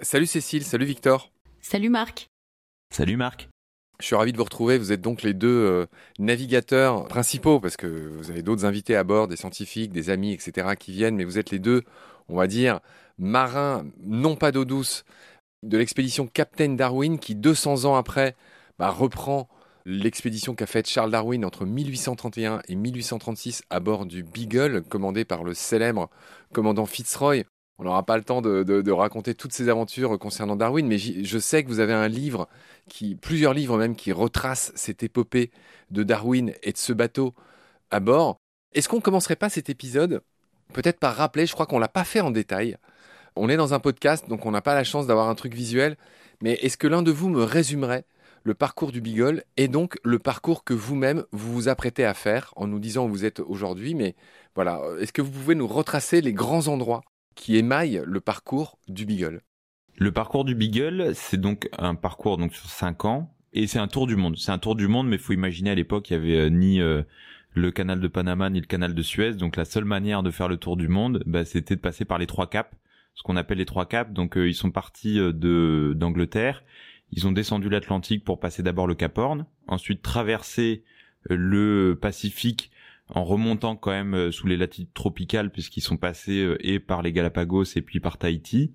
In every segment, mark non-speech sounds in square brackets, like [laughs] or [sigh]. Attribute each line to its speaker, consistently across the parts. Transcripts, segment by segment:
Speaker 1: Salut Cécile, salut Victor.
Speaker 2: Salut Marc.
Speaker 3: Salut Marc.
Speaker 1: Je suis ravi de vous retrouver. Vous êtes donc les deux euh, navigateurs principaux parce que vous avez d'autres invités à bord, des scientifiques, des amis, etc. qui viennent, mais vous êtes les deux, on va dire, marins, non pas d'eau douce, de l'expédition Captain Darwin qui, 200 ans après, bah, reprend l'expédition qu'a faite Charles Darwin entre 1831 et 1836 à bord du Beagle, commandé par le célèbre commandant Fitzroy. On n'aura pas le temps de, raconter toutes ces aventures concernant Darwin, mais je sais que vous avez un livre, qui, plusieurs livres même, qui retracent cette épopée de Darwin et de ce bateau à bord. Est-ce qu'on ne commencerait pas cet épisode peut-être par rappeler, je crois qu'on ne l'a pas fait en détail. On est dans un podcast, donc on n'a pas la chance d'avoir un truc visuel, mais est-ce que l'un de vous me résumerait le parcours du Beagle et donc le parcours que vous-même vous vous apprêtez à faire en nous disant où vous êtes aujourd'hui, mais voilà, est-ce que vous pouvez nous retracer les grands endroits qui émaille le parcours du Beagle?
Speaker 3: Le parcours du Beagle, c'est donc un parcours donc sur 5 ans et c'est un tour du monde. C'est un tour du monde, mais il faut imaginer à l'époque il y avait euh, ni euh, le canal de Panama ni le canal de Suez, donc la seule manière de faire le tour du monde, bah, c'était de passer par les trois caps, ce qu'on appelle les trois caps. Donc euh, ils sont partis de d'Angleterre, ils ont descendu l'Atlantique pour passer d'abord le Cap Horn, ensuite traverser le Pacifique en remontant quand même euh, sous les latitudes tropicales puisqu'ils sont passés euh, et par les Galapagos et puis par Tahiti.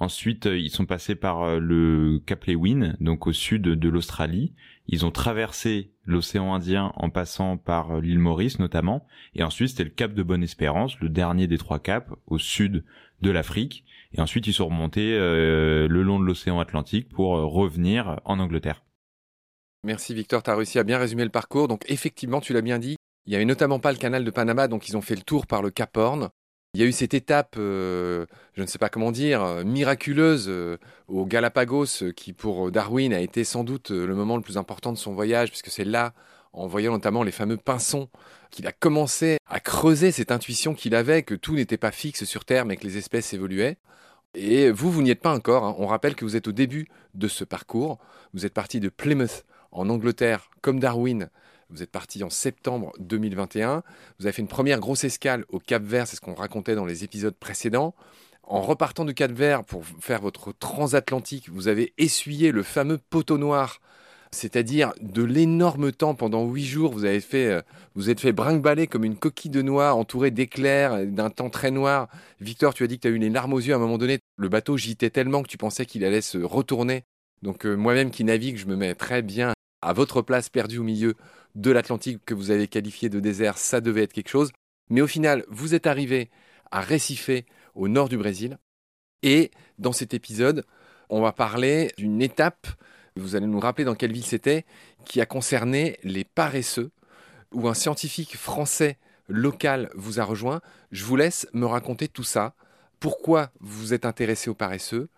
Speaker 3: Ensuite, euh, ils sont passés par le Cap Lewin, donc au sud de l'Australie. Ils ont traversé l'océan Indien en passant par l'île Maurice notamment. Et ensuite, c'était le Cap de Bonne-Espérance, le dernier des trois caps, au sud de l'Afrique. Et ensuite, ils sont remontés le long de l'océan Atlantique pour revenir en Angleterre.
Speaker 1: Merci Victor, tu as réussi à bien résumer le parcours. Donc effectivement, tu l'as bien dit, il n'y avait notamment pas le canal de Panama, donc ils ont fait le tour par le Cap Horn. Il y a eu cette étape, euh, je ne sais pas comment dire, euh, miraculeuse euh, au Galapagos, qui pour Darwin a été sans doute le moment le plus important de son voyage, puisque c'est là, en voyant notamment les fameux pinsons, qu'il a commencé à creuser cette intuition qu'il avait que tout n'était pas fixe sur Terre, mais que les espèces évoluaient. Et vous, vous n'y êtes pas encore. Hein. On rappelle que vous êtes au début de ce parcours. Vous êtes parti de Plymouth, en Angleterre, comme Darwin, vous êtes parti en septembre 2021. Vous avez fait une première grosse escale au Cap Vert, c'est ce qu'on racontait dans les épisodes précédents. En repartant du Cap Vert pour faire votre transatlantique, vous avez essuyé le fameux poteau noir, c'est-à-dire de l'énorme temps pendant huit jours. Vous avez fait, euh, vous êtes fait brinque-baller comme une coquille de noix entourée d'éclairs, d'un temps très noir. Victor, tu as dit que tu as eu les larmes aux yeux à un moment donné. Le bateau gitait tellement que tu pensais qu'il allait se retourner. Donc euh, moi-même qui navigue, je me mets très bien à votre place perdue au milieu de l'Atlantique que vous avez qualifié de désert, ça devait être quelque chose. Mais au final, vous êtes arrivé à Recife, au nord du Brésil. Et dans cet épisode, on va parler d'une étape, vous allez nous rappeler dans quelle ville c'était, qui a concerné les paresseux, où un scientifique français local vous a rejoint. Je vous laisse me raconter tout ça. Pourquoi vous êtes intéressé aux paresseux?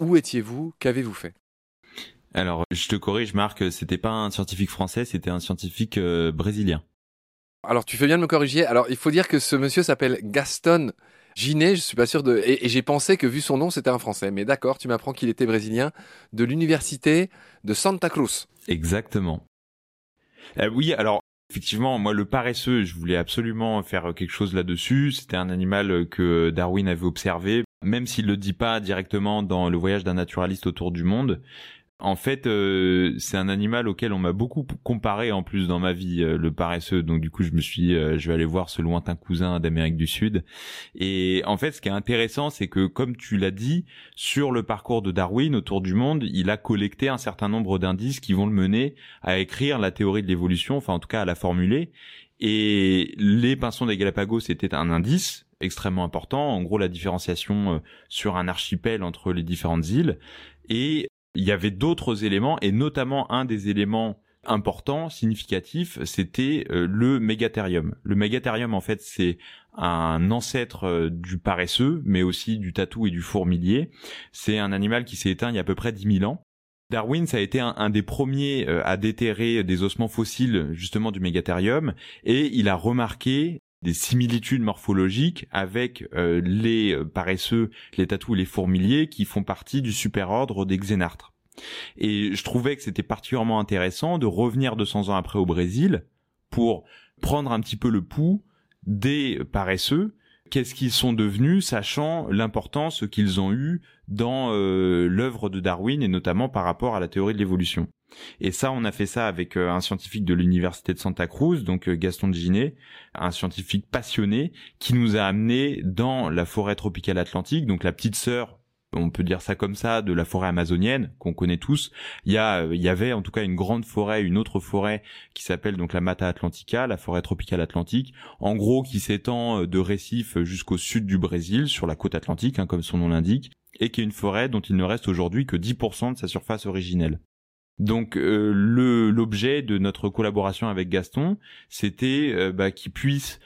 Speaker 1: Où étiez-vous? Qu'avez-vous fait?
Speaker 3: Alors, je te corrige, Marc, c'était pas un scientifique français, c'était un scientifique euh, brésilien.
Speaker 1: Alors, tu fais bien de me corriger. Alors, il faut dire que ce monsieur s'appelle Gaston Ginet, je suis pas sûr de... Et, j'ai pensé que vu son nom, c'était un français. Mais d'accord, tu m'apprends qu'il était brésilien, de l'université de Santa Cruz.
Speaker 3: Exactement. Euh, oui, alors, Effectivement, moi, le paresseux, je voulais absolument faire quelque chose là-dessus. C'était un animal que Darwin avait observé, même s'il le dit pas directement dans le voyage d'un naturaliste autour du monde. En fait, euh, c'est un animal auquel on m'a beaucoup comparé en plus dans ma vie, euh, le paresseux. Donc du coup, je me suis, euh, je vais aller voir ce lointain cousin d'Amérique du Sud. Et en fait, ce qui est intéressant, c'est que comme tu l'as dit, sur le parcours de Darwin autour du monde, il a collecté un certain nombre d'indices qui vont le mener à écrire la théorie de l'évolution, enfin en tout cas à la formuler. Et les pinsons des Galapagos c'était un indice extrêmement important, en gros la différenciation sur un archipel entre les différentes îles. Et il y avait d'autres éléments et notamment un des éléments importants, significatifs, c'était euh, le mégathérium. Le mégathérium, en fait, c'est un ancêtre euh, du paresseux, mais aussi du tatou et du fourmilier. C'est un animal qui s'est éteint il y a à peu près 10 000 ans. Darwin, ça a été un, des premiers euh, à déterrer des ossements fossiles justement du mégathérium, et il a remarqué des similitudes morphologiques avec euh, les paresseux, les tatous et les fourmiliers qui font partie du superordre des xénartres. Et je trouvais que c'était particulièrement intéressant de revenir 200 ans après au Brésil pour prendre un petit peu le pouls des paresseux qu'est-ce qu'ils sont devenus, sachant l'importance qu'ils ont eue dans euh, l'œuvre de Darwin et notamment par rapport à la théorie de l'évolution. Et ça, on a fait ça avec euh, un scientifique de l'université de Santa Cruz, donc euh, Gaston Ginet, un scientifique passionné qui nous a amené dans la forêt tropicale atlantique, donc la petite sœur on peut dire ça comme ça, de la forêt amazonienne qu'on connaît tous. Il y a, il y avait en tout cas une grande forêt, une autre forêt qui s'appelle donc la Mata Atlantica, la forêt tropicale atlantique, en gros qui s'étend de Recife jusqu'au sud du Brésil, sur la côte atlantique, hein, comme son nom l'indique, et qui est une forêt dont il ne reste aujourd'hui que 10% de sa surface originelle. Donc euh, le l'objet de notre collaboration avec Gaston, c'était euh, bah, qu'il puisse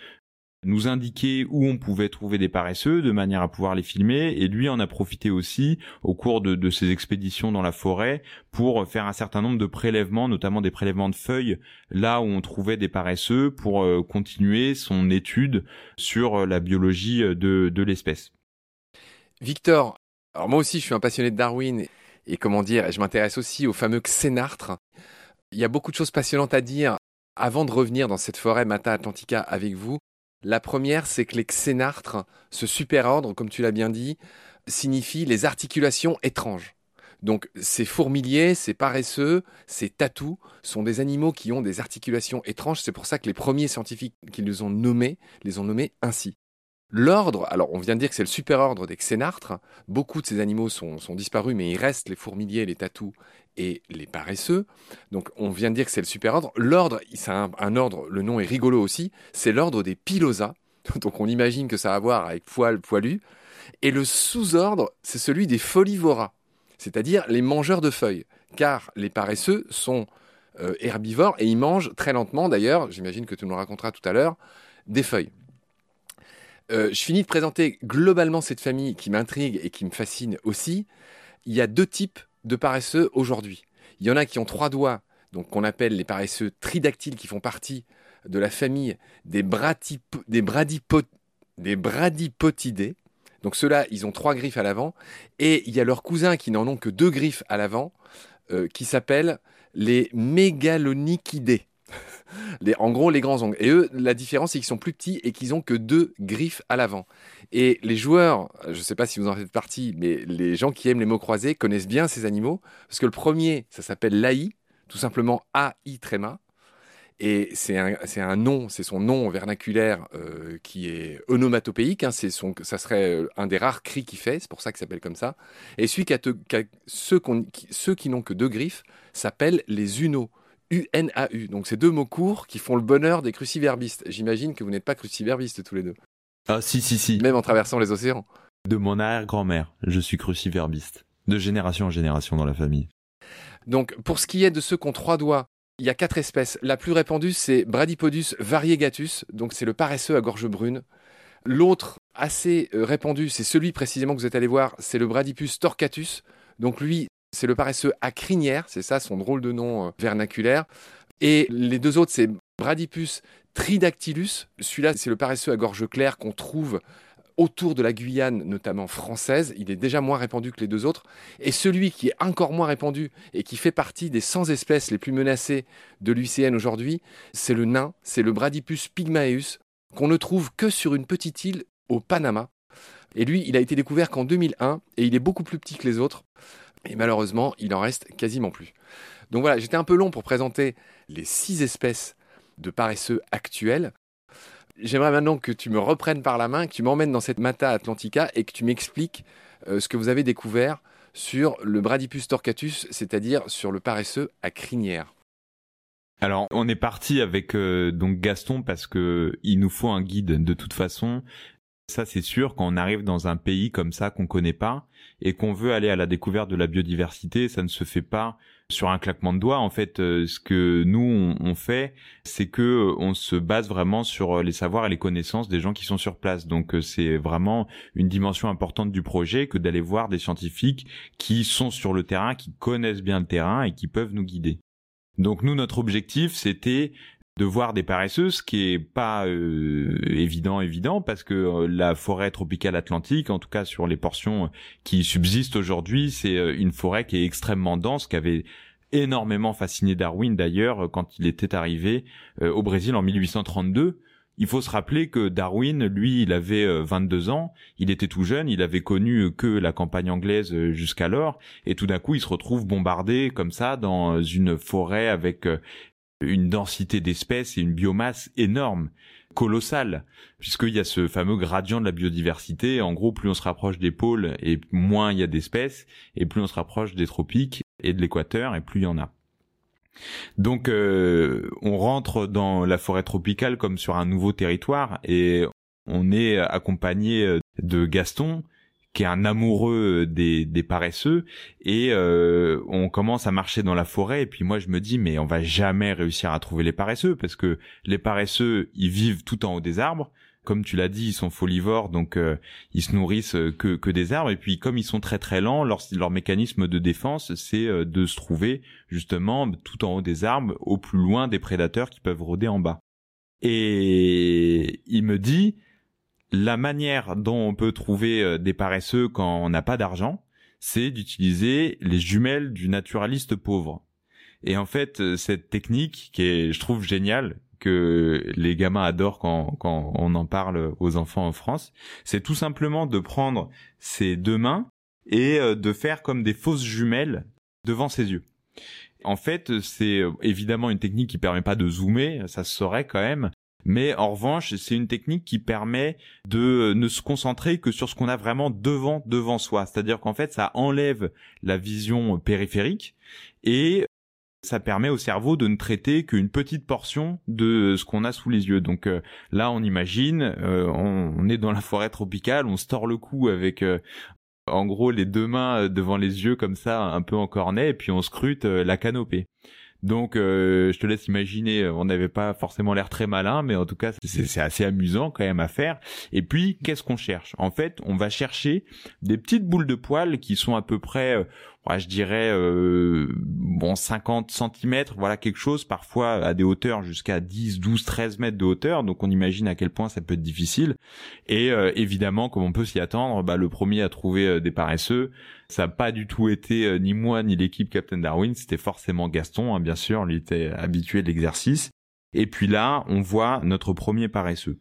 Speaker 3: nous indiquer où on pouvait trouver des paresseux de manière à pouvoir les filmer et lui en a profité aussi au cours de, ses expéditions dans la forêt pour faire un certain nombre de prélèvements, notamment des prélèvements de feuilles là où on trouvait des paresseux pour euh, continuer son étude sur la biologie de, de l'espèce.
Speaker 1: Victor, alors moi aussi je suis un passionné de Darwin et comment dire, je m'intéresse aussi au fameux xénartre. Il y a beaucoup de choses passionnantes à dire avant de revenir dans cette forêt Mata Atlantica avec vous. La première, c'est que les xénartres, ce superordre, comme tu l'as bien dit, signifie les articulations étranges. Donc ces fourmiliers, ces paresseux, ces tatous sont des animaux qui ont des articulations étranges. C'est pour ça que les premiers scientifiques qui les ont nommés les ont nommés ainsi. L'ordre, alors on vient de dire que c'est le superordre des xénartres. Beaucoup de ces animaux sont, disparus, mais il reste les fourmiliers, les tatous et les paresseux. Donc on vient de dire que c'est le superordre. L'ordre, c'est un, ordre, le nom est rigolo aussi, c'est l'ordre des pilosa. [laughs] Donc on imagine que ça a à voir avec poil, poilu. Et le sous-ordre, c'est celui des folivora, c'est-à-dire les mangeurs de feuilles. Car les paresseux sont euh, herbivores et ils mangent très lentement, d'ailleurs, j'imagine que tu nous raconteras tout à l'heure, des feuilles. Euh, je finis de présenter globalement cette famille qui m'intrigue et qui me fascine aussi. Il y a deux types de paresseux aujourd'hui. Il y en a qui ont trois doigts, donc qu'on appelle les paresseux tridactyles, qui font partie de la famille des, des, des bradipotidés. Donc ceux-là, ils ont trois griffes à l'avant. Et il y a leurs cousins qui n'en ont que deux griffes à l'avant, euh, qui s'appellent les [laughs] mégalonychidés en gros, les grands ongles. Et eux, la différence, c'est qu'ils sont plus petits et qu'ils ont que deux griffes à l'avant. Et les joueurs, je ne sais pas si vous en faites partie, mais les gens qui aiment les mots croisés connaissent bien ces animaux. Parce que le premier, ça s'appelle l'AI, tout simplement AI tréma. Et c'est un, nom, c'est son nom vernaculaire euh, qui est onomatopéique. Hein, son, ça serait euh, un des rares cris qu'il fait, c'est pour ça qu'il s'appelle comme ça. Et celui qui ceux, ceux qui n'ont que deux griffes s'appellent les unos. UNAU. Donc c'est deux mots courts qui font le bonheur des cruciverbistes. J'imagine que vous n'êtes pas cruciverbistes tous les deux.
Speaker 3: Ah si si si.
Speaker 1: Même en traversant les océans.
Speaker 3: De mon arrière-grand-mère, je suis cruciverbiste. De génération en génération dans la famille.
Speaker 1: Donc pour ce qui est de ceux qui ont trois doigts, il y a quatre espèces. La plus répandue, c'est Bradypodus variegatus, donc c'est le paresseux à gorge brune. L'autre, assez euh, répandu, c'est celui précisément que vous êtes allé voir, c'est le Bradypus torcatus. Donc lui, c'est le paresseux à crinière, c'est ça son drôle de nom euh, vernaculaire. Et les deux autres, c'est Bradypus tridactylus. Celui-là, c'est le paresseux à gorge claire qu'on trouve autour de la Guyane, notamment française. Il est déjà moins répandu que les deux autres. Et celui qui est encore moins répandu et qui fait partie des 100 espèces les plus menacées de l'UICN aujourd'hui, c'est le nain, c'est le Bradypus pygmaeus, qu'on ne trouve que sur une petite île au Panama. Et lui, il a été découvert qu'en 2001 et il est beaucoup plus petit que les autres. Et malheureusement, il en reste quasiment plus. Donc voilà, j'étais un peu long pour présenter les six espèces de paresseux actuels. J'aimerais maintenant que tu me reprennes par la main, que tu m'emmènes dans cette Mata Atlantica et que tu m'expliques euh, ce que vous avez découvert sur le Bradypus torcatus, c'est-à-dire sur le paresseux à crinière.
Speaker 3: Alors, on est parti avec euh, donc Gaston parce que il nous faut un guide de toute façon. Ça, c'est sûr, quand on arrive dans un pays comme ça qu'on connaît pas et qu'on veut aller à la découverte de la biodiversité, ça ne se fait pas sur un claquement de doigts. En fait, euh, ce que nous on, fait, c'est que euh, on se base vraiment sur euh, les savoirs et les connaissances des gens qui sont sur place. Donc, c'est vraiment une dimension importante du projet que d'aller voir des scientifiques qui sont sur le terrain, qui connaissent bien le terrain et qui peuvent nous guider. Donc nous, notre objectif, c'était de voir des paresseuses, ce qui est pas euh, évident évident parce que euh, la forêt tropicale atlantique, en tout cas sur les portions qui subsistent aujourd'hui, c'est euh, une forêt qui est extrêmement dense, qui avait énormément fasciné Darwin d'ailleurs quand il était arrivé au Brésil en 1832 il faut se rappeler que Darwin, lui, il avait 22 ans, il était tout jeune, il avait connu que la campagne anglaise jusqu'alors, et tout d'un coup, il se retrouve bombardé comme ça dans une forêt avec une densité d'espèces et une biomasse énorme colossale, puisqu'il y a ce fameux gradient de la biodiversité. En gros, plus on se rapproche des pôles et moins il y a d'espèces, et plus on se rapproche des tropiques et de l'équateur, et plus il y en a. Donc euh, on rentre dans la forêt tropicale comme sur un nouveau territoire et on est accompagné de Gaston qui est un amoureux des, des paresseux et euh, on commence à marcher dans la forêt et puis moi je me dis mais on va jamais réussir à trouver les paresseux parce que les paresseux ils vivent tout en haut des arbres comme tu l'as dit, ils sont folivores, donc euh, ils se nourrissent que, que des arbres. Et puis comme ils sont très très lents, leur, leur mécanisme de défense, c'est euh, de se trouver justement tout en haut des arbres, au plus loin des prédateurs qui peuvent rôder en bas. Et il me dit, la manière dont on peut trouver euh, des paresseux quand on n'a pas d'argent, c'est d'utiliser les jumelles du naturaliste pauvre. Et en fait, euh, cette technique, qui est, je trouve, géniale, que les gamins adorent quand, quand on en parle aux enfants en France, c'est tout simplement de prendre ses deux mains et euh, de faire comme des fausses jumelles devant ses yeux. En fait, c'est évidemment une technique qui permet pas de zoomer, ça se saurait quand même, mais en revanche, c'est une technique qui permet de ne se concentrer que sur ce qu'on a vraiment devant devant soi. C'est-à-dire qu'en fait, ça enlève la vision périphérique et ça permet au cerveau de ne traiter qu'une petite portion de ce qu'on a sous les yeux. Donc euh, là, on imagine, euh, on, est dans la forêt tropicale, on se tord le cou avec euh, en gros les deux mains devant les yeux comme ça, un peu en cornet, et puis on scrute la canopée. Donc, euh, je te laisse imaginer, euh, on n'avait pas forcément l'air très malin, mais en tout cas, c'est assez amusant quand même à faire. Et puis, qu'est-ce qu'on cherche? En fait, on va chercher des petites boules de poils qui sont à peu près, euh, je dirais, bon, 50 cm, voilà quelque chose, parfois à des hauteurs jusqu'à 10, 12, 13 mètres de hauteur. Donc, on imagine à quel point ça peut être difficile. Et évidemment, comme on peut s'y attendre, bah, le premier à trouver des paresseux, ça n'a pas du tout été euh, ni moi ni l'équipe Captain Darwin, c'était forcément Gaston, hein, bien sûr, lui était habitué de l'exercice. Et puis là, on voit notre premier paresseux.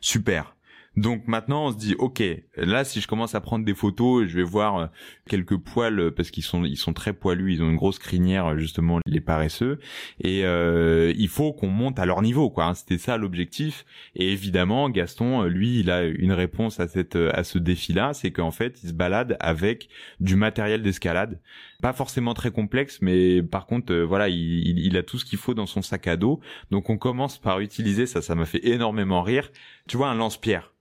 Speaker 3: Super. Donc maintenant on se dit ok là si je commence à prendre des photos je vais voir euh, quelques poils euh, parce qu'ils sont ils sont très poilus ils ont une grosse crinière euh, justement les paresseux. Et euh, il faut qu'on monte à leur niveau quoi hein. c'était ça l'objectif. Et évidemment Gaston lui il a une réponse à cette à ce défi là c'est qu'en fait il se balade avec du matériel d'escalade. Pas forcément très complexe mais par contre voilà il, il a tout ce qu'il faut dans son sac à dos. Donc on commence par utiliser ça ça m'a fait énormément rire. Tu vois un lance-pierre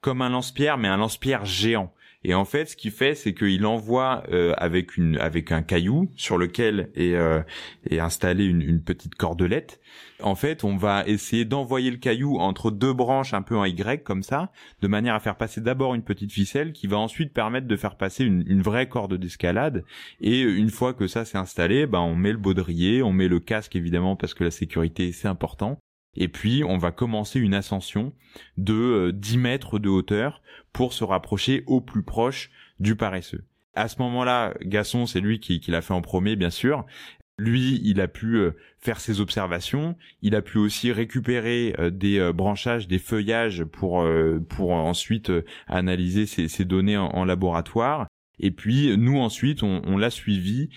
Speaker 3: comme un lance-pierre, mais un lance-pierre géant. Et en fait, ce qu'il fait, c'est qu'il envoie euh, avec une avec un caillou sur lequel est, euh, est installée une, une, petite cordelette. En fait, on va essayer d'envoyer le caillou entre deux branches un peu en Y comme ça, de manière à faire passer d'abord une petite ficelle qui va ensuite permettre de faire passer une, une vraie corde d'escalade. Et une fois que ça s'est installé, ben on met le baudrier, on met le casque évidemment parce que la sécurité c'est important. Et puis, on va commencer une ascension de 10 euh, mètres de hauteur pour se rapprocher au plus proche du paresseux. À ce moment-là, Gasson, c'est lui qui, l'a fait en premier, bien sûr. Lui, il a pu euh, faire ses observations. Il a pu aussi récupérer euh, des branchages, des feuillages pour pour ensuite analyser ces, données en, laboratoire. Et puis nous ensuite, on, on l'a suivi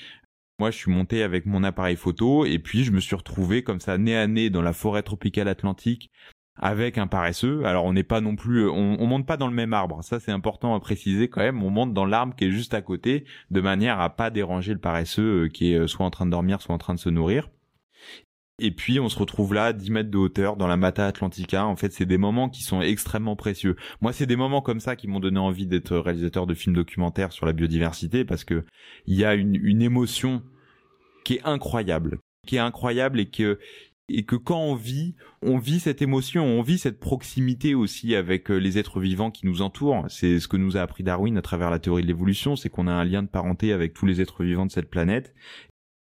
Speaker 3: moi, je suis monté avec mon appareil photo et puis je me suis retrouvé comme ça nez à nez dans la forêt tropicale atlantique avec un paresseux. Alors on n'est pas non plus, on, on, monte pas dans le même arbre. Ça c'est important à préciser quand même. On monte dans l'arbre qui est juste à côté, de manière à pas déranger le paresseux euh, qui est euh, soit en train de dormir, soit en train de se nourrir. Et puis on se retrouve là, 10 mètres de hauteur, dans la Mata Atlantica. En fait, c'est des moments qui sont extrêmement précieux. Moi, c'est des moments comme ça qui m'ont donné envie d'être réalisateur de films documentaires sur la biodiversité, parce que il y a une, une émotion qui est incroyable, qui est incroyable et que et que quand on vit, on vit cette émotion, on vit cette proximité aussi avec euh, les êtres vivants qui nous entourent. C'est ce que nous a appris Darwin à travers la théorie de l'évolution, c'est qu'on a un lien de parenté avec tous les êtres vivants de cette planète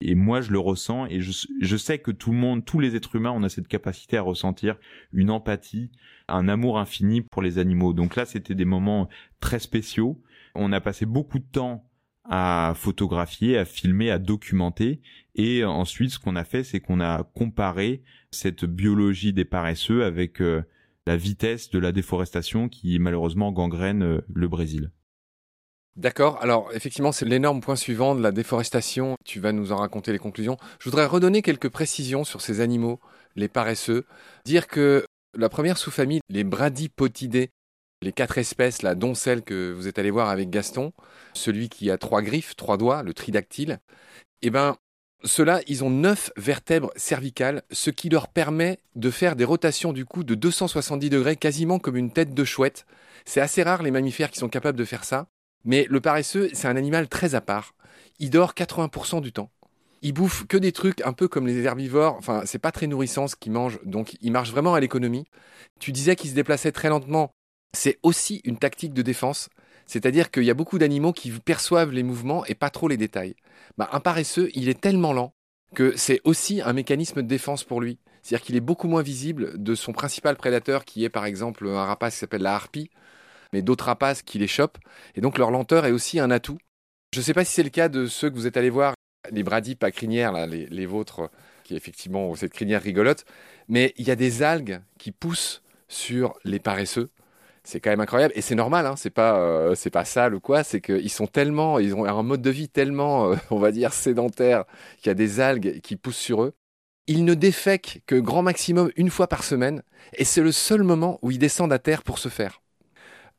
Speaker 3: et moi, je le ressens et je, sais que tout le monde, tous les êtres humains, on a cette capacité à ressentir une empathie, un amour infini pour les animaux. Donc là, c'était des moments très spéciaux. On a passé beaucoup de temps à photographier, à filmer, à documenter. Et ensuite, ce qu'on a fait, c'est qu'on a comparé cette biologie des paresseux avec euh, la vitesse de la déforestation qui malheureusement gangrène euh, le Brésil.
Speaker 1: D'accord. Alors, effectivement, c'est l'énorme point suivant de la déforestation. Tu vas nous en raconter les conclusions. Je voudrais redonner quelques précisions sur ces animaux, les paresseux. Dire que la première sous-famille, les bradypotidés, les quatre espèces, là, dont celle que vous êtes allé voir avec Gaston, celui qui a trois griffes, trois doigts, le tridactyle, eh ben, ceux-là, ils ont neuf vertèbres cervicales, ce qui leur permet de faire des rotations du cou de 270 degrés, quasiment comme une tête de chouette. C'est assez rare les mammifères qui sont capables de faire ça. Mais le paresseux, c'est un animal très à part. Il dort 80% du temps. Il bouffe que des trucs un peu comme les herbivores. Enfin, c'est pas très nourrissant ce qu'il mange, donc il marche vraiment à l'économie. Tu disais qu'il se déplaçait très lentement. C'est aussi une tactique de défense. C'est-à-dire qu'il y a beaucoup d'animaux qui perçoivent les mouvements et pas trop les détails. Bah, un paresseux, il est tellement lent que c'est aussi un mécanisme de défense pour lui. C'est-à-dire qu'il est beaucoup moins visible de son principal prédateur qui est par exemple un rapace qui s'appelle la harpie, mais d'autres rapaces qui les chopent. Et donc leur lenteur est aussi un atout. Je ne sais pas si c'est le cas de ceux que vous êtes allés voir, les bradypes à crinière, là, les, les vôtres, qui effectivement ont cette crinière rigolote, mais il y a des algues qui poussent sur les paresseux. C'est quand même incroyable. Et c'est normal hein, c'est pas euh, c'est pas sale ou quoi. C'est qu'ils sont tellement ils ont un mode de vie tellement euh, on va dire sédentaire qu'il y a des algues qui poussent sur eux. Ils ne défèquent que grand maximum une fois par semaine. Et c'est le seul moment où ils descendent à terre pour se faire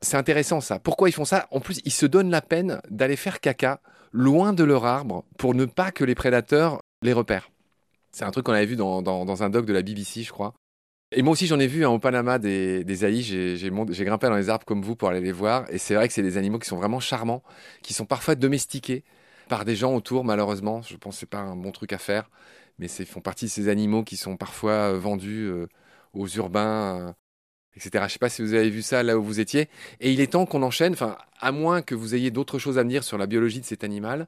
Speaker 1: c'est intéressant ça pourquoi ils font ça? En plus ils se donnent la peine d'aller faire caca loin de leur arbre pour ne pas que les prédateurs les repèrent c'est un truc qu'on avait vu dans, un doc de la BBC je crois et moi aussi, j'en ai vu hein, au Panama des, des J'ai grimpé dans les arbres comme vous pour aller les voir. Et c'est vrai que c'est des animaux qui sont vraiment charmants, qui sont parfois domestiqués par des gens autour, malheureusement. Je pense que c'est pas un bon truc à faire. Mais c'est font partie de ces animaux qui sont parfois euh, vendus euh, aux urbains, euh, etc. Je sais pas si vous avez vu ça là où vous étiez. Et il est temps qu'on enchaîne, enfin, à moins que vous ayez d'autres choses à me dire sur la biologie de cet animal,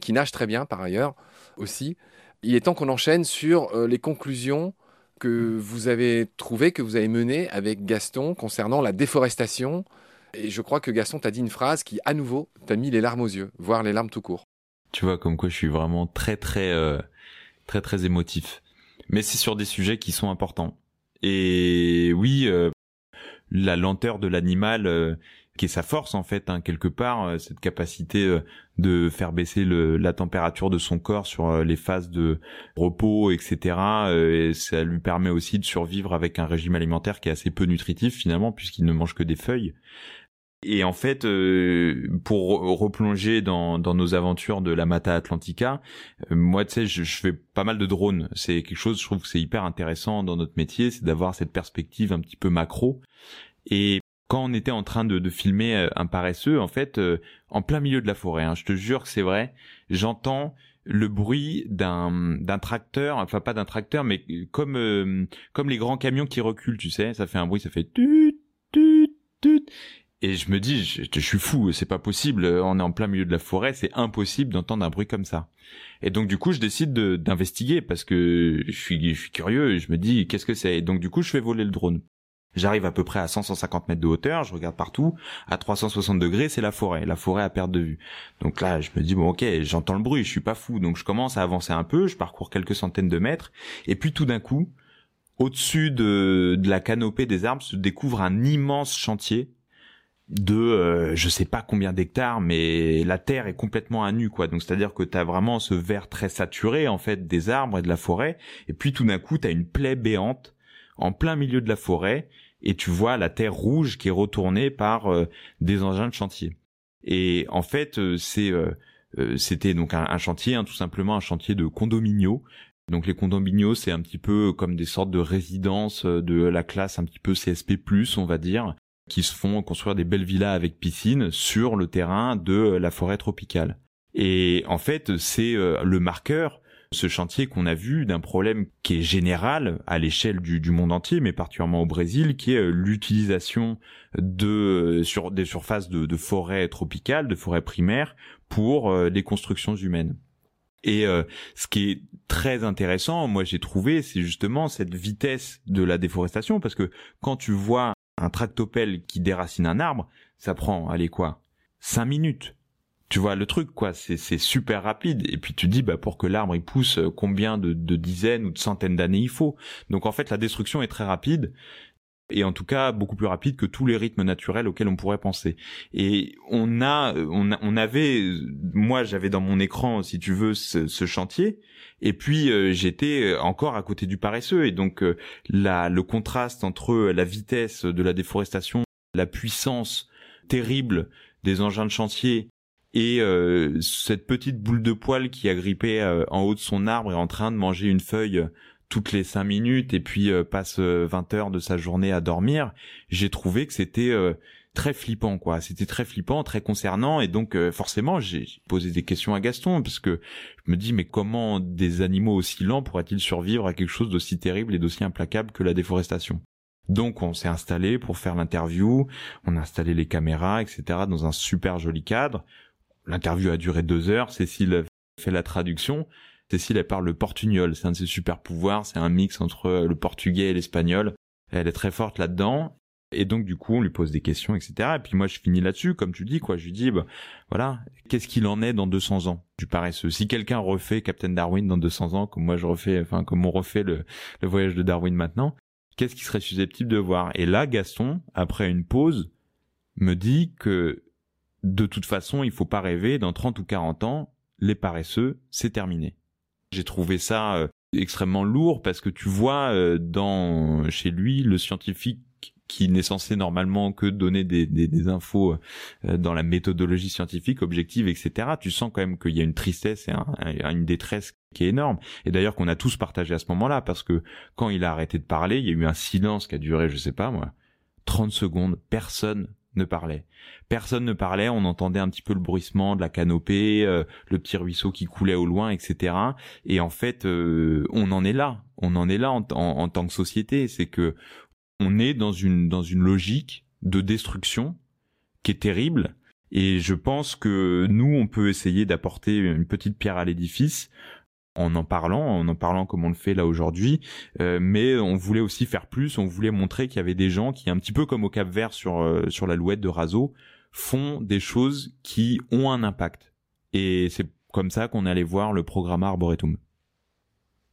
Speaker 1: qui nage très bien par ailleurs aussi. Il est temps qu'on enchaîne sur les conclusions que vous avez trouvé, que vous avez mené avec Gaston concernant la déforestation. Et je crois que Gaston t'a dit une phrase qui, à nouveau, t'a mis les larmes aux yeux, voire les larmes tout court.
Speaker 3: Tu vois, comme quoi je suis vraiment très, très, euh, très, très émotif. Mais c'est sur des sujets qui sont importants. Et oui, euh, la lenteur de l'animal, euh, qui est sa force en fait hein, quelque part euh, cette capacité de faire baisser la température de son corps sur les phases de repos etc et ça lui permet aussi de survivre avec un régime alimentaire qui est assez peu nutritif finalement puisqu'il ne mange que des feuilles et en fait, pour replonger dans, dans, nos aventures de la Mata Atlantica, moi, tu sais, je, je, fais pas mal de drones. C'est quelque chose, je trouve que c'est hyper intéressant dans notre métier, c'est d'avoir cette perspective un petit peu macro. Et quand on était en train de, de filmer euh, un paresseux, en fait, euh, en plein milieu de la forêt, hein, je te jure que c'est vrai, j'entends le bruit d'un d'un tracteur, enfin pas d'un tracteur, mais comme euh, comme les grands camions qui reculent, tu sais, ça fait un bruit, ça fait tut tut tut. Et je me dis, je, suis fou, c'est pas possible, on est en plein milieu de la forêt, c'est impossible d'entendre un bruit comme ça. Et donc du coup, je décide d'investiguer parce que je suis, curieux je me dis, qu'est-ce que c'est? Et donc du coup, je fais voler le drone. J'arrive à peu près à 100-150 mètres de hauteur, je regarde partout. À 360 degrés, c'est la forêt, la forêt à perte de vue. Donc là, je me dis bon, ok, j'entends le bruit, je suis pas fou, donc je commence à avancer un peu, je parcours quelques centaines de mètres, et puis tout d'un coup, au-dessus de, de la canopée des arbres, se découvre un immense chantier de euh, je sais pas combien d'hectares mais la terre est complètement à nu quoi donc c'est à dire que tu as vraiment ce vert très saturé en fait des arbres et de la forêt et puis tout d'un coup tu as une plaie béante en plein milieu de la forêt et tu vois la terre rouge qui est retournée par euh, des engins de chantier. Et en fait, euh, c'est euh, c'était donc un, chantier, hein, tout simplement un chantier de condominiaux. Donc les condominiaux, c'est un petit peu comme des sortes de résidences de la classe un petit peu CSP+, on va dire, qui se font construire des belles villas avec piscine sur le terrain de la forêt tropicale. Et en fait, c'est le marqueur ce chantier qu'on a vu d'un problème qui est général à l'échelle du, monde entier, mais particulièrement au Brésil, qui est euh, l'utilisation de euh, sur des surfaces de, forêts tropicales, de forêts primaires pour euh, les constructions humaines. Et ce qui est très intéressant, moi j'ai trouvé, c'est justement cette vitesse de la déforestation, parce que quand tu vois un tractopelle qui déracine un arbre, ça prend, allez quoi, cinq minutes. Tu vois le truc quoi c'est super rapide. Et puis tu dis bah pour que l'arbre il pousse euh, combien de dizaines ou de centaines d'années il faut. Donc en fait la destruction est très rapide et en tout cas beaucoup plus rapide que tous les rythmes naturels auxquels on pourrait penser. Et on a, on, avait, moi j'avais dans mon écran, si tu veux, ce, chantier, et puis euh, j'étais encore à côté du paresseux, et donc euh, le contraste entre la vitesse de la déforestation, la puissance terrible des engins de chantier et euh, cette petite boule de poil qui a grippé en haut de son arbre et en train de manger une feuille toutes les cinq minutes et puis euh, passe 20 euh, heures de sa journée à dormir, j'ai trouvé que c'était euh, très flippant quoi. C'était très flippant très concernant et donc forcément j'ai posé des questions à Gaston parce que je me dis mais comment des animaux aussi lents pourraient-ils survivre à quelque chose d'aussi terrible et d'aussi implacable que la déforestation? Donc on s'est installé pour faire l'interview on a installé les caméras etc dans un super joli cadre. L'interview a duré deux heures. Cécile fait la traduction Cécile, elle parle le portugnol. C'est un de ses super pouvoirs. C'est un mix entre le portugais et l'espagnol. Elle est très forte là-dedans. Et donc, du coup, on lui pose des questions, etc. Et puis moi, je finis là-dessus, comme tu dis, quoi. Je lui dis, bah, voilà, qu'est-ce qu'il en est dans 200 ans? Du paresseux Si quelqu'un refait Captain Darwin dans 200 ans, comme moi je refais, enfin, comme on refait le, le voyage de Darwin maintenant, qu'est-ce qui serait susceptible de voir? Et là, Gaston, après une pause, me dit que de toute façon, il faut pas rêver, dans 30 ou 40 ans, les paresseux, c'est terminé. J'ai trouvé ça euh, extrêmement lourd parce que tu vois euh, dans chez lui le scientifique qui n'est censé normalement que donner des, des, infos euh, dans la méthodologie scientifique objective etc tu sens quand même qu'il y a une tristesse et une détresse qui est énorme. Et d'ailleurs qu'on a tous partagé à ce moment-là parce que quand il a arrêté de parler il y a eu un silence qui a duré je sais pas moi 30 secondes personne ne parlait. Personne ne parlait, on entendait un petit peu le bruissement de la canopée, euh, le petit ruisseau qui coulait au loin, etc. Et en fait, euh, on en est là. On en est là en, tant que société. C'est que on est dans une dans une logique de destruction qui est terrible. Et je pense que nous, on peut essayer d'apporter une petite pierre à l'édifice en en parlant, en en parlant comme on le fait là aujourd'hui, euh, mais on voulait aussi faire plus, on voulait montrer qu'il y avait des gens qui, un petit peu comme au Cap Vert sur euh, sur la louette de Raso, font des choses qui ont un impact. Et c'est comme ça qu'on allait voir le programme Arboretum.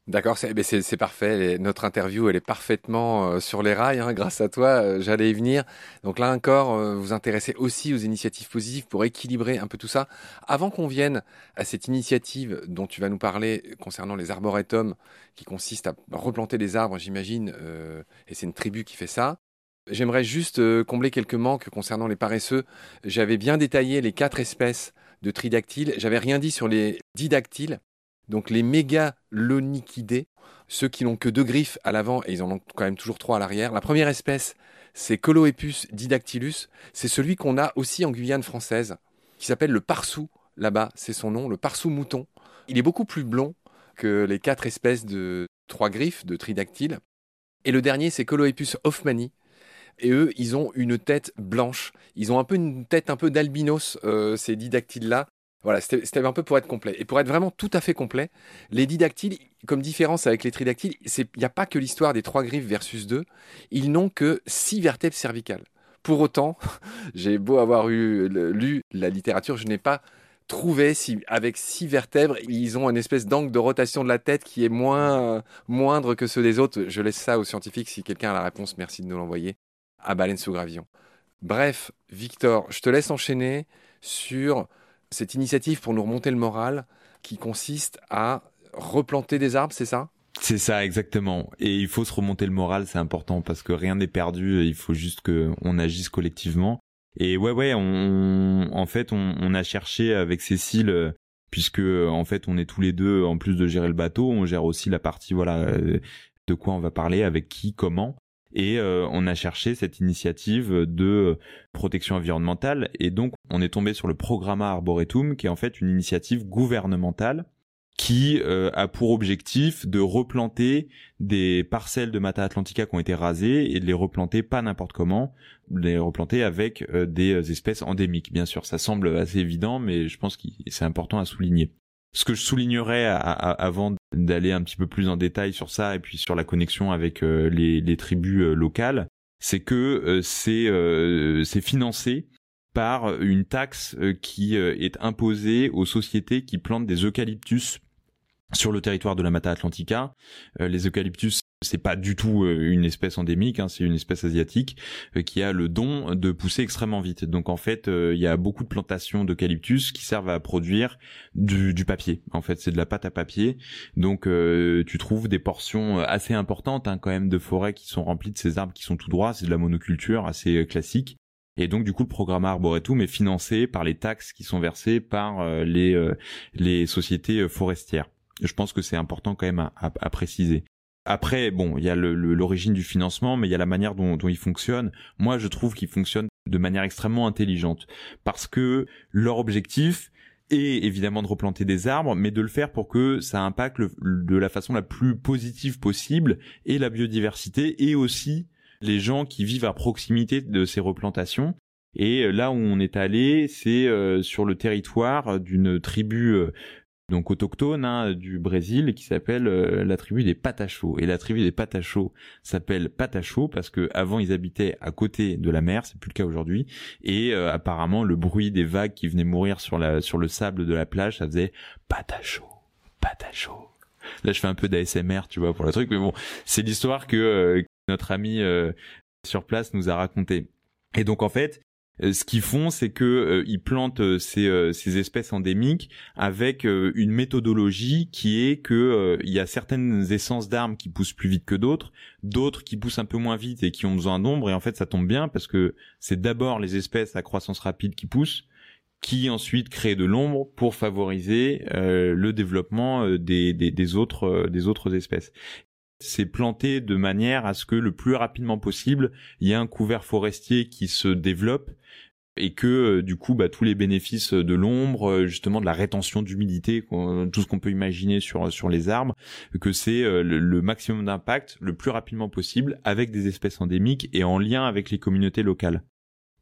Speaker 1: D'accord, c'est parfait. Notre interview, elle est parfaitement euh, sur les rails. Hein, grâce à toi, euh, j'allais y venir. Donc là encore, euh, vous intéressez aussi aux initiatives positives pour équilibrer un peu tout ça. Avant qu'on vienne à cette initiative dont tu vas nous parler concernant les arboretums, qui consiste à replanter des arbres, j'imagine, et c'est une tribu qui fait ça. J'aimerais juste combler quelques manques concernant les paresseux. J'avais bien détaillé les quatre espèces de tridactyles. J'avais rien dit sur les didactyles. Donc les mégalonychidés, ceux qui n'ont que deux griffes à l'avant et ils en ont quand même toujours trois à l'arrière. La première espèce, c'est Coloepus didactylus. C'est celui qu'on a aussi en Guyane française, qui s'appelle le parsou. Là-bas, c'est son nom, le parsou mouton. Il est beaucoup plus blond que les quatre espèces de trois griffes de tridactyles. Et le dernier, c'est Coloepus hoffmanni. Et eux, ils ont une tête blanche. Ils ont un peu une tête un peu d'albinos, euh, ces didactyles-là. Voilà, c'était un peu pour être complet. Et pour être vraiment tout à fait complet, les didactyles, comme différence avec les tridactyles, il n'y a pas que l'histoire des trois griffes versus deux, ils n'ont que six vertèbres cervicales. Pour autant, [laughs] j'ai beau avoir lu la littérature, je n'ai pas trouvé si avec six vertèbres, ils ont une espèce d'angle de rotation de la tête qui est moins moindre que ceux des autres. Je laisse ça aux scientifiques si quelqu'un a la réponse, merci de nous l'envoyer à Baleine sous Gravillon. Bref, Victor, je te laisse enchaîner sur cette initiative pour nous remonter le moral qui consiste à replanter des arbres, c'est ça?
Speaker 3: C'est ça exactement. Et il faut se remonter le moral, c'est important parce que rien n'est perdu. Il faut juste que on agisse collectivement. Et ouais, ouais, on, en fait, on, a cherché avec Cécile, puisque en fait, on est tous les deux, en plus de gérer le bateau, on gère aussi la partie, voilà, euh, de quoi on va parler, avec qui, comment et euh, on a cherché cette initiative de protection environnementale et donc on est tombé sur le programme Arboretum qui est en fait une initiative gouvernementale qui euh, a pour objectif de replanter des parcelles de Mata Atlantica qui ont été rasées et de les replanter pas n'importe comment, les replanter avec euh, des espèces endémiques. Bien sûr, ça semble assez évident, mais je pense que c'est important à souligner. Ce que je soulignerais avant d'aller un petit peu plus en détail sur ça et puis sur la connexion avec euh, les, tribus euh, locales, c'est que euh, c'est c'est financé par une taxe qui est imposée aux sociétés qui plantent des eucalyptus sur le territoire de la Mata Atlantica. les eucalyptus, c'est pas du tout euh, une espèce endémique, hein, c'est une espèce asiatique euh, qui a le don de pousser extrêmement vite. Donc en fait, euh, il y a beaucoup de plantations d'eucalyptus qui servent à produire du, papier. En fait, c'est de la pâte à papier. Donc tu trouves des portions assez importantes hein, quand même de forêts qui sont remplies de ces arbres qui sont tout droits. C'est de la monoculture assez classique. Et donc du coup le programme Arboretum est financé par les taxes qui sont versées par les sociétés forestières. Je pense que c'est important quand même à préciser. Après, bon, il y a l'origine du financement, mais il y a la manière dont, dont il fonctionne. Moi, je trouve qu'il fonctionne de manière extrêmement intelligente parce que leur objectif est évidemment de replanter des arbres, mais de le faire pour que ça impacte de la façon la plus positive possible et la biodiversité et aussi les gens qui vivent à proximité de ces replantations. Et là où on est allé, c'est euh, sur le territoire d'une tribu euh, donc autochtone hein, du Brésil qui s'appelle euh, la tribu des Patachos. Et la tribu des Patachos s'appelle Patachos parce que avant ils habitaient à côté de la mer, c'est plus le cas aujourd'hui. Et euh, apparemment le bruit des vagues qui venaient mourir sur la sur le sable de la plage, ça faisait Patachos, Patachos. Là je fais un peu d'ASMR, tu vois, pour le truc, mais bon, c'est l'histoire que euh, notre ami sur place nous a raconté. Et donc en fait, euh, ce qu'ils font, c'est que euh, ils plantent euh, ces, ces, espèces endémiques avec une méthodologie qui est que il y a certaines essences d'arbres qui poussent plus vite que d'autres, d'autres qui poussent un peu moins vite et qui ont besoin d'ombre. Et en fait, ça tombe bien parce que c'est d'abord les espèces à croissance rapide qui poussent, qui ensuite créent de l'ombre pour favoriser le développement des autres espèces c'est planté de manière à ce que le plus rapidement possible, il y ait un couvert forestier qui se développe et que euh, du coup bah, tous les bénéfices de l'ombre euh, justement de la rétention d'humidité tout ce qu'on peut imaginer sur sur les arbres que c'est euh, le, maximum d'impact le plus rapidement possible avec des espèces endémiques et en lien avec les communautés locales.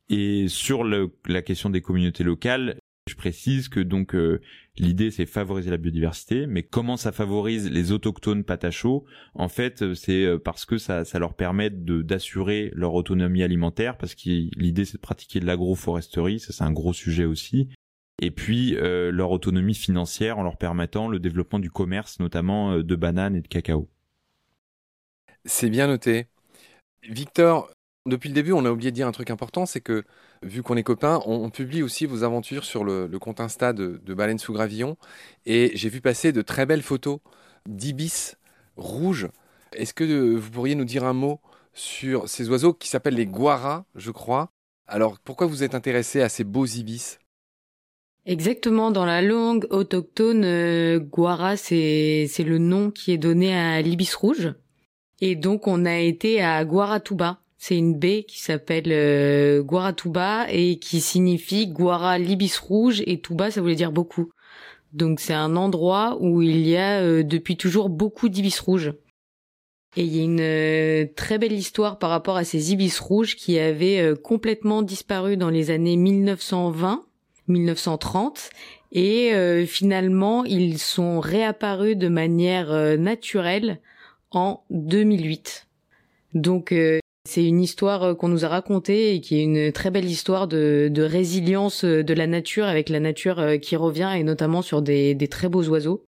Speaker 3: Et sur la question des communautés locales je précise que donc euh, l'idée c'est favoriser la biodiversité, mais comment ça favorise les autochtones patachos? En fait, euh, c'est euh, parce que ça, ça leur permet d'assurer leur autonomie alimentaire, parce que l'idée c'est de pratiquer de l'agroforesterie, ça c'est un gros sujet aussi. Et puis leur autonomie financière en leur permettant le développement du commerce, notamment de bananes et de cacao.
Speaker 1: C'est bien noté. Victor, depuis le début, on a oublié de dire un truc important, c'est que vu qu'on est copains, on, publie aussi vos aventures sur le, compte Insta de, Baleine sous Gravillon. Et j'ai vu passer de très belles photos d'ibis rouges. Est-ce que vous pourriez nous dire un mot sur ces oiseaux qui s'appellent les guaras, je crois? Alors, pourquoi vous êtes intéressé à ces beaux ibis?
Speaker 2: Exactement, dans la langue autochtone, euh, c'est le nom qui est donné à l'ibis rouge. Et donc, on a été à Guaratuba, c'est une baie qui s'appelle euh, Guaratuba et qui signifie Guara l'ibis rouge et Tuba ça voulait dire beaucoup. Donc c'est un endroit où il y a euh, depuis toujours beaucoup d'ibis rouges. Et il y a une euh, très belle histoire par rapport à ces ibis rouges qui avaient complètement disparu dans les années 1920, 1930 et finalement ils sont réapparus de manière naturelle en 2008. Donc c'est une histoire euh, qu'on nous a racontée et qui est une très belle histoire de, résilience euh, de la nature avec la nature euh, qui revient et notamment sur des, très beaux oiseaux.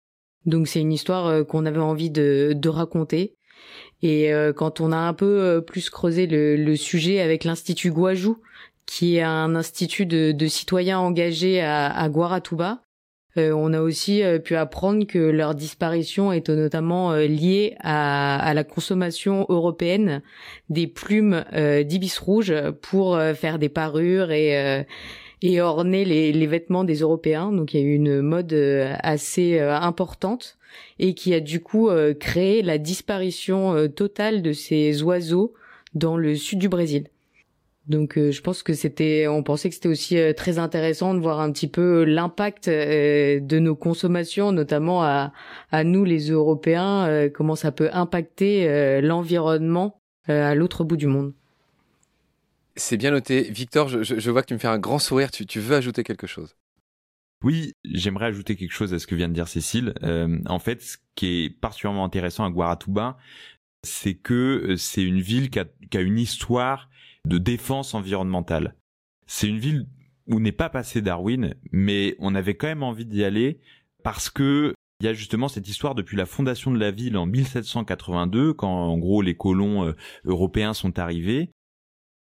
Speaker 2: Donc c'est une histoire qu'on avait envie de, raconter. Et quand on a un peu plus creusé le, sujet avec l'Institut Guajou, qui est un institut de, citoyens engagés à, à Guaratuba, euh, on a aussi euh, pu apprendre que leur disparition est notamment euh, liée à, la consommation européenne des plumes d'ibis rouge pour faire des parures et et orner les, vêtements des Européens. Donc il y a eu une mode assez importante et qui a du coup créé la disparition totale de ces oiseaux dans le sud du Brésil. Donc euh, je pense que c'était, on pensait que c'était aussi euh, très intéressant de voir un petit peu l'impact euh, de nos consommations, notamment à, à nous les Européens, comment ça peut impacter l'environnement à l'autre bout du monde.
Speaker 1: C'est bien noté. Victor, je, je, vois que tu me fais un grand sourire. Tu, tu veux ajouter quelque chose?
Speaker 3: Oui, j'aimerais ajouter quelque chose à ce que vient de dire Cécile. en fait, ce qui est particulièrement intéressant à Guaratuba, c'est que c'est une ville qui a, qui a une histoire de défense environnementale. C'est une ville où n'est pas passé Darwin, mais on avait quand même envie d'y aller parce que il y a justement cette histoire depuis la fondation de la ville en 1782, quand en gros les colons euh, européens sont arrivés.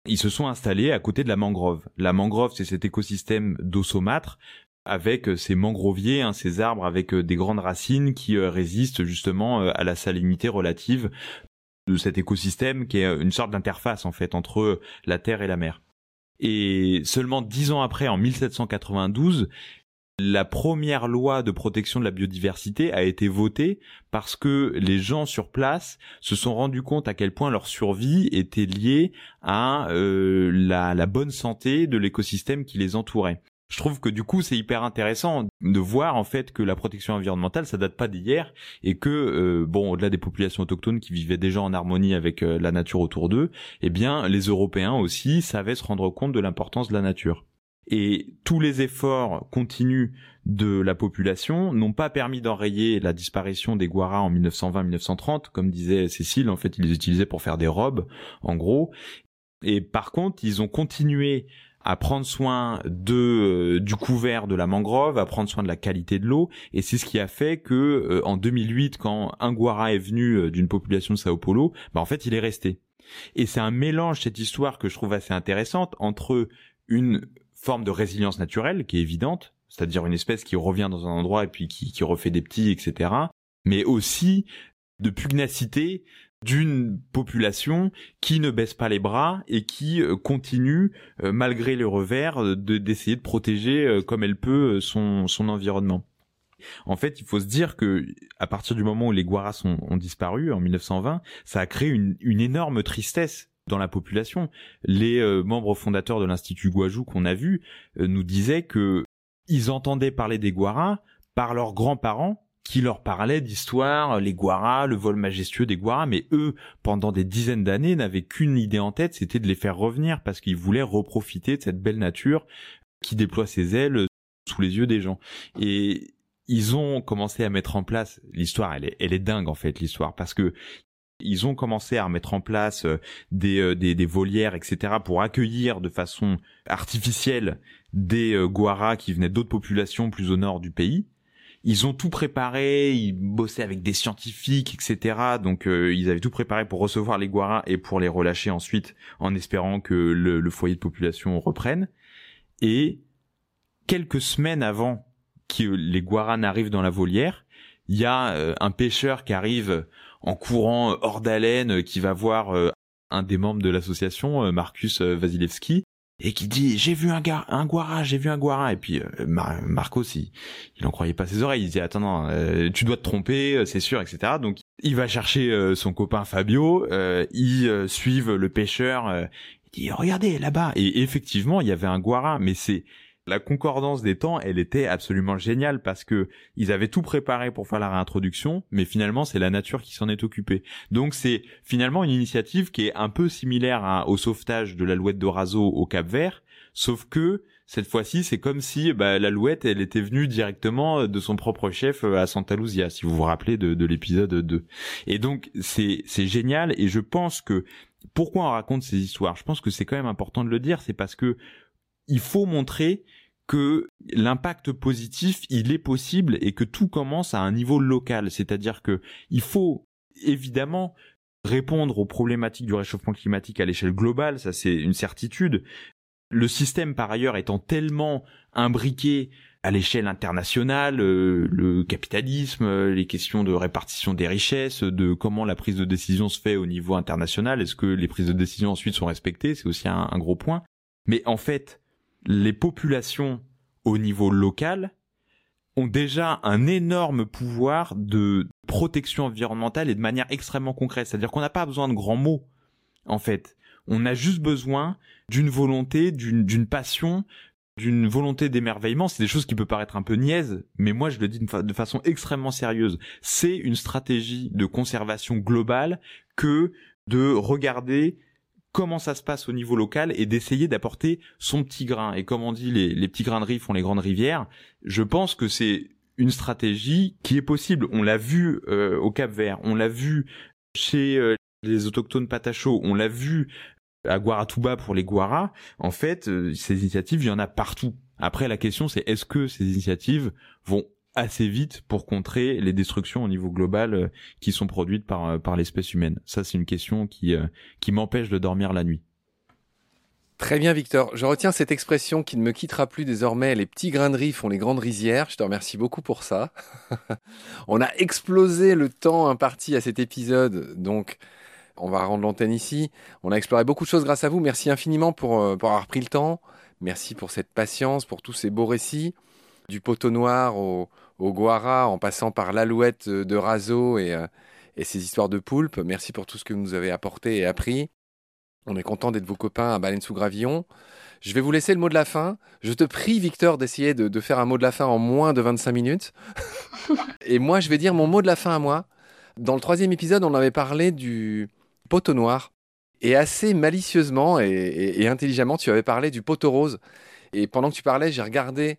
Speaker 3: Ils se sont installés à côté de la mangrove. La mangrove, c'est cet écosystème d'eau saumâtre avec euh, ces mangroviers, hein, ces arbres avec des grandes racines qui résistent justement à la salinité relative de cet écosystème qui est une sorte d'interface en fait entre la terre et la mer. Et seulement dix ans après, en 1792, la première loi de protection de la biodiversité a été votée parce que les gens sur place se sont rendus compte à quel point leur survie était liée à euh, la, la bonne santé de l'écosystème qui les entourait je trouve que du coup c'est hyper intéressant de voir en fait que la protection environnementale ça date pas d'hier et que euh, bon au-delà des populations autochtones qui vivaient déjà en harmonie avec euh, la nature autour d'eux, eh bien les Européens aussi savaient se rendre compte de l'importance de la nature. Et tous les efforts continus de la population n'ont pas permis d'enrayer la disparition des Guaras en 1920-1930, comme disait Cécile, en fait ils les utilisaient pour faire des robes, en gros. Et par contre, ils ont continué à prendre soin de euh, du couvert de la mangrove, à prendre soin de la qualité de l'eau, et c'est ce qui a fait que euh, en 2008, quand un guara est venu euh, d'une population de Sao Paulo, bah en fait il est resté. Et c'est un mélange cette histoire que je trouve assez intéressante entre une forme de résilience naturelle qui est évidente, c'est-à-dire une espèce qui revient dans un endroit et puis qui refait des petits, etc. Mais aussi de pugnacité d'une population qui ne baisse pas les bras et qui euh, continue, euh, malgré les revers, euh, de d'essayer de protéger comme elle peut son, environnement. En fait, il faut se dire que à partir du moment où les Guaras ont, disparu en 1920, ça a créé une, une énorme tristesse dans la population. Les membres fondateurs de l'Institut Guajou qu'on a vu nous disaient que ils entendaient parler des Guaras par leurs grands-parents qui leur parlait d'histoire, les Guaras, le vol majestueux des Guaras, mais eux, pendant des dizaines d'années, n'avaient qu'une idée en tête, c'était de les faire revenir parce qu'ils voulaient reprofiter de cette belle nature qui déploie ses ailes sous les yeux des gens. Et ils ont commencé à mettre en place l'histoire, elle est, dingue en fait l'histoire parce que ils ont commencé à mettre en place euh, des, euh, des, des, volières, etc., pour accueillir de façon artificielle des euh, Guaras qui venaient d'autres populations plus au nord du pays ils ont tout préparé, ils bossaient avec des scientifiques, etc. Donc euh, ils avaient tout préparé pour recevoir les guaras et pour les relâcher ensuite en espérant que le, foyer de population reprenne. Et quelques semaines avant que les guaras n'arrivent dans la volière, il y a euh, un pêcheur qui arrive en courant hors d'haleine, qui va voir euh, un des membres de l'association, Marcus Vasilevski, et qui dit j'ai vu un gars un guara j'ai vu un guara et puis euh, Marcos il, il en croyait pas ses oreilles. Il disait attends euh, tu dois te tromper euh, c'est sûr etc donc il va chercher son copain Fabio ils suivent le pêcheur il dit regardez là-bas et effectivement il y avait un guara mais c'est la concordance des temps, elle était absolument géniale parce que ils avaient tout préparé pour faire la réintroduction, mais finalement c'est la nature qui s'en est occupée. Donc c'est finalement une initiative qui est un peu similaire au sauvetage de l'alouette d'Orazo au Cap Vert, sauf que cette fois-ci, c'est comme si bah, l'alouette, elle était venue directement de son propre chef euh, à Santa Luzia, si vous vous rappelez de, de l'épisode 2. Et donc, c'est, c'est génial, et je pense que, pourquoi on raconte ces histoires? Je pense que c'est quand même important de le dire, c'est parce que il faut montrer que l'impact positif, il est possible et que tout commence à un niveau local. C'est-à-dire que il faut évidemment répondre aux problématiques du réchauffement climatique à l'échelle globale, ça c'est une certitude. Le système par ailleurs étant tellement imbriqué à l'échelle internationale, euh, le capitalisme, les questions de répartition des richesses, de comment la prise de décision se fait au niveau international, est-ce que les prises de décision ensuite sont respectées, c'est aussi un gros point. Mais en fait, les populations au niveau local ont déjà un énorme pouvoir de protection environnementale et de manière extrêmement concrète. C'est-à-dire qu'on n'a pas besoin de grands mots, en fait. On a juste besoin d'une volonté, d'une passion, d'une volonté d'émerveillement. C'est des choses qui peuvent paraître un peu niaises, mais moi je le dis de, de façon extrêmement sérieuse. C'est une stratégie de conservation globale que de regarder comment ça se passe au niveau local et d'essayer d'apporter son petit grain. Et comme on dit, les, petits grains de riz font les grandes rivières. Je pense que c'est une stratégie qui est possible. On l'a vu euh, au Cap Vert, on l'a vu chez euh, les autochtones patachos, on l'a vu à Guaratuba pour les Guaras. En fait, euh, ces initiatives, il y en a partout. Après, la question, c'est est-ce que ces initiatives vont assez vite pour contrer les destructions au niveau global euh, qui sont produites par euh, par l'espèce humaine. Ça, c'est une question qui euh, qui m'empêche de dormir la nuit.
Speaker 1: Très bien, Victor. Je retiens cette expression qui ne me quittera plus désormais. Les petits grains de riz font les grandes rizières. Je te remercie beaucoup pour ça. [laughs] on a explosé le temps imparti à cet épisode, donc on va rendre l'antenne ici. On a exploré beaucoup de choses grâce à vous. Merci infiniment pour, pour avoir pris le temps. Merci pour cette patience, pour tous ces beaux récits du poteau noir au, au Guara, en passant par l'alouette de Razo et, euh, et ses histoires de poulpe. Merci pour tout ce que vous nous avez apporté et appris. On est content d'être vos copains à Baleine sous Gravillon. Je vais vous laisser le mot de la fin. Je te prie, Victor, d'essayer de, de, faire un mot de la fin en moins de 25 minutes. [laughs] et moi, je vais dire mon mot de la fin à moi. Dans le troisième épisode, on avait parlé du poteau noir. Et assez malicieusement et, et, et intelligemment, tu avais parlé du poteau rose. Et pendant que tu parlais, j'ai regardé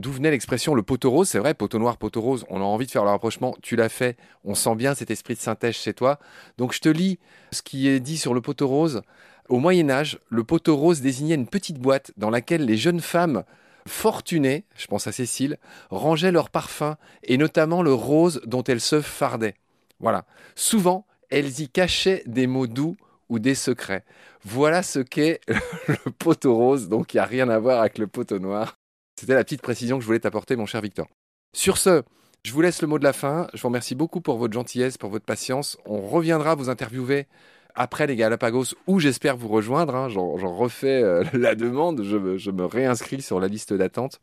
Speaker 1: D'où venait l'expression le poteau rose? C'est vrai, poteau noir, poteau rose, on a envie de faire le rapprochement, tu l'as fait, on sent bien cet esprit de synthèse chez toi. Donc je te lis ce qui est dit sur le poteau rose. Au Moyen Âge, le poteau rose désignait une petite boîte dans laquelle les jeunes femmes fortunées, je pense à Cécile, rangeaient leurs parfums, et notamment le rose dont elles se fardaient. Voilà. Souvent, elles y cachaient des mots doux ou des secrets. Voilà ce qu'est [laughs] le poteau rose, donc il n'y a rien à voir avec le poteau noir. C'était la petite précision que je voulais t'apporter, mon cher Victor. Sur ce, je vous laisse le mot de la fin. Je vous remercie beaucoup pour votre gentillesse, pour votre patience. On reviendra vous interviewer après les Galapagos, où j'espère vous rejoindre. Hein. J'en refais euh, [laughs] la demande. Je, me réinscris sur la liste d'attente.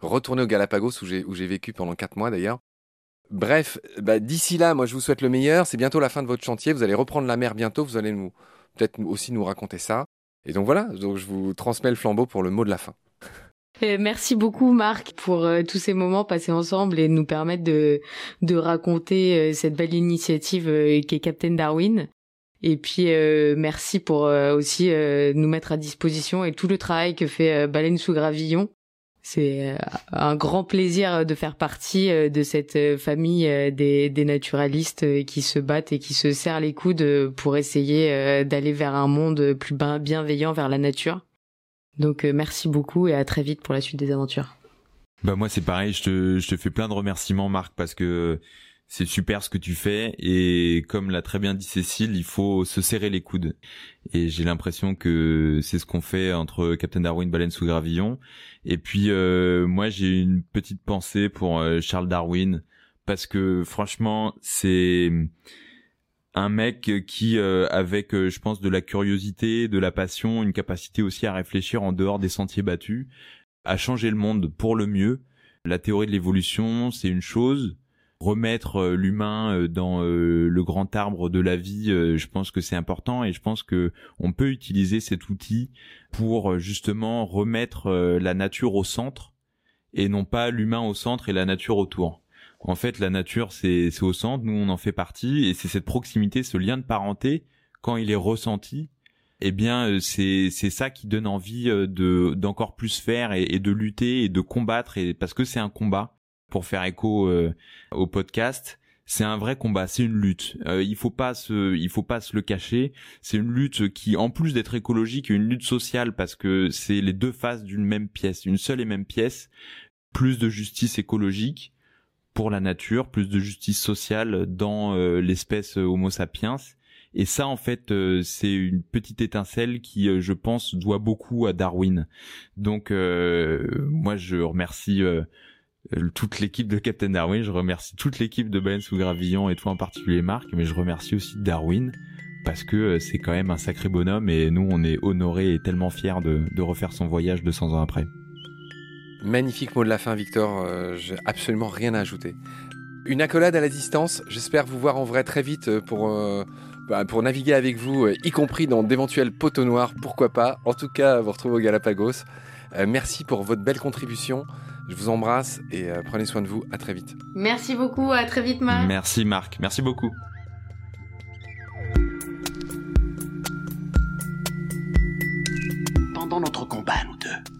Speaker 1: Retourner aux Galapagos, où j'ai vécu pendant quatre mois d'ailleurs. Bref, bah, d'ici là, moi je vous souhaite le meilleur. C'est bientôt la fin de votre chantier. Vous allez reprendre la mer bientôt. Vous allez nous peut-être aussi nous raconter ça. Et donc voilà, donc je vous transmets le flambeau pour le mot de la fin.
Speaker 2: Euh, merci beaucoup Marc pour euh, tous ces moments passés ensemble et nous permettre de, de raconter euh, cette belle initiative qui est Captain Darwin. Et puis merci pour aussi nous mettre à disposition et tout le travail que fait Baleine sous Gravillon. C'est un grand plaisir de faire partie de cette famille des naturalistes qui se battent et qui se serrent les coudes pour essayer d'aller vers un monde plus bienveillant vers la nature. Donc euh, merci beaucoup et à très vite pour la suite des aventures.
Speaker 3: Bah moi c'est pareil, je te, je te fais plein de remerciements Marc parce que c'est super ce que tu fais et comme l'a très bien dit Cécile, il faut se serrer les coudes. Et j'ai l'impression que c'est ce qu'on fait entre Captain Darwin, Baleine sous gravillon. Et puis euh, moi j'ai une petite pensée pour euh, Charles Darwin parce que franchement c'est un mec qui, euh, avec, euh, je pense, de la curiosité, de la passion, une capacité aussi à réfléchir en dehors des sentiers battus, a changé le monde pour le mieux. La théorie de l'évolution, c'est une chose. Remettre euh, l'humain dans le grand arbre de la vie, je pense que c'est important et je pense que on peut utiliser cet outil pour justement remettre la nature au centre et non pas l'humain au centre et la nature autour. En fait, la nature, c'est au centre, nous, on en fait partie, et c'est cette proximité, ce lien de parenté, quand il est ressenti, eh bien, euh, c'est ça qui donne envie euh, de d'encore plus faire et, de lutter et de combattre, et parce que c'est un combat. Pour faire écho euh, au podcast, c'est un vrai combat, c'est une lutte. il faut pas se, il faut pas se le cacher. C'est une lutte qui, en plus d'être écologique, est une lutte sociale parce que c'est les deux faces d'une même pièce, une seule et même pièce. Plus de justice écologique, pour la nature, plus de justice sociale dans euh, l'espèce Homo sapiens. Et ça, en fait, euh, c'est une petite étincelle qui, euh, je pense, doit beaucoup à Darwin. Donc, moi, je remercie toute l'équipe de Captain Darwin, je remercie toute l'équipe de Ben sous Gravillon et toi en particulier Marc, mais je remercie aussi Darwin parce que c'est quand même un sacré bonhomme et nous, on est honorés et tellement fiers de, de refaire son voyage 200 ans après.
Speaker 1: Magnifique mot de la fin, Victor. Euh, J'ai absolument rien à ajouter. Une accolade à la distance. J'espère vous voir en vrai très vite euh, pour, euh, bah, pour naviguer avec vous, y compris dans d'éventuels poteaux noirs. Pourquoi pas En tout cas, vous retrouvez au Galapagos. Euh, merci pour votre belle contribution. Je vous embrasse et prenez soin de vous. À très vite.
Speaker 2: Merci beaucoup. À très vite, Marc.
Speaker 3: Merci, Marc. Merci beaucoup.
Speaker 4: Pendant notre combat, nous deux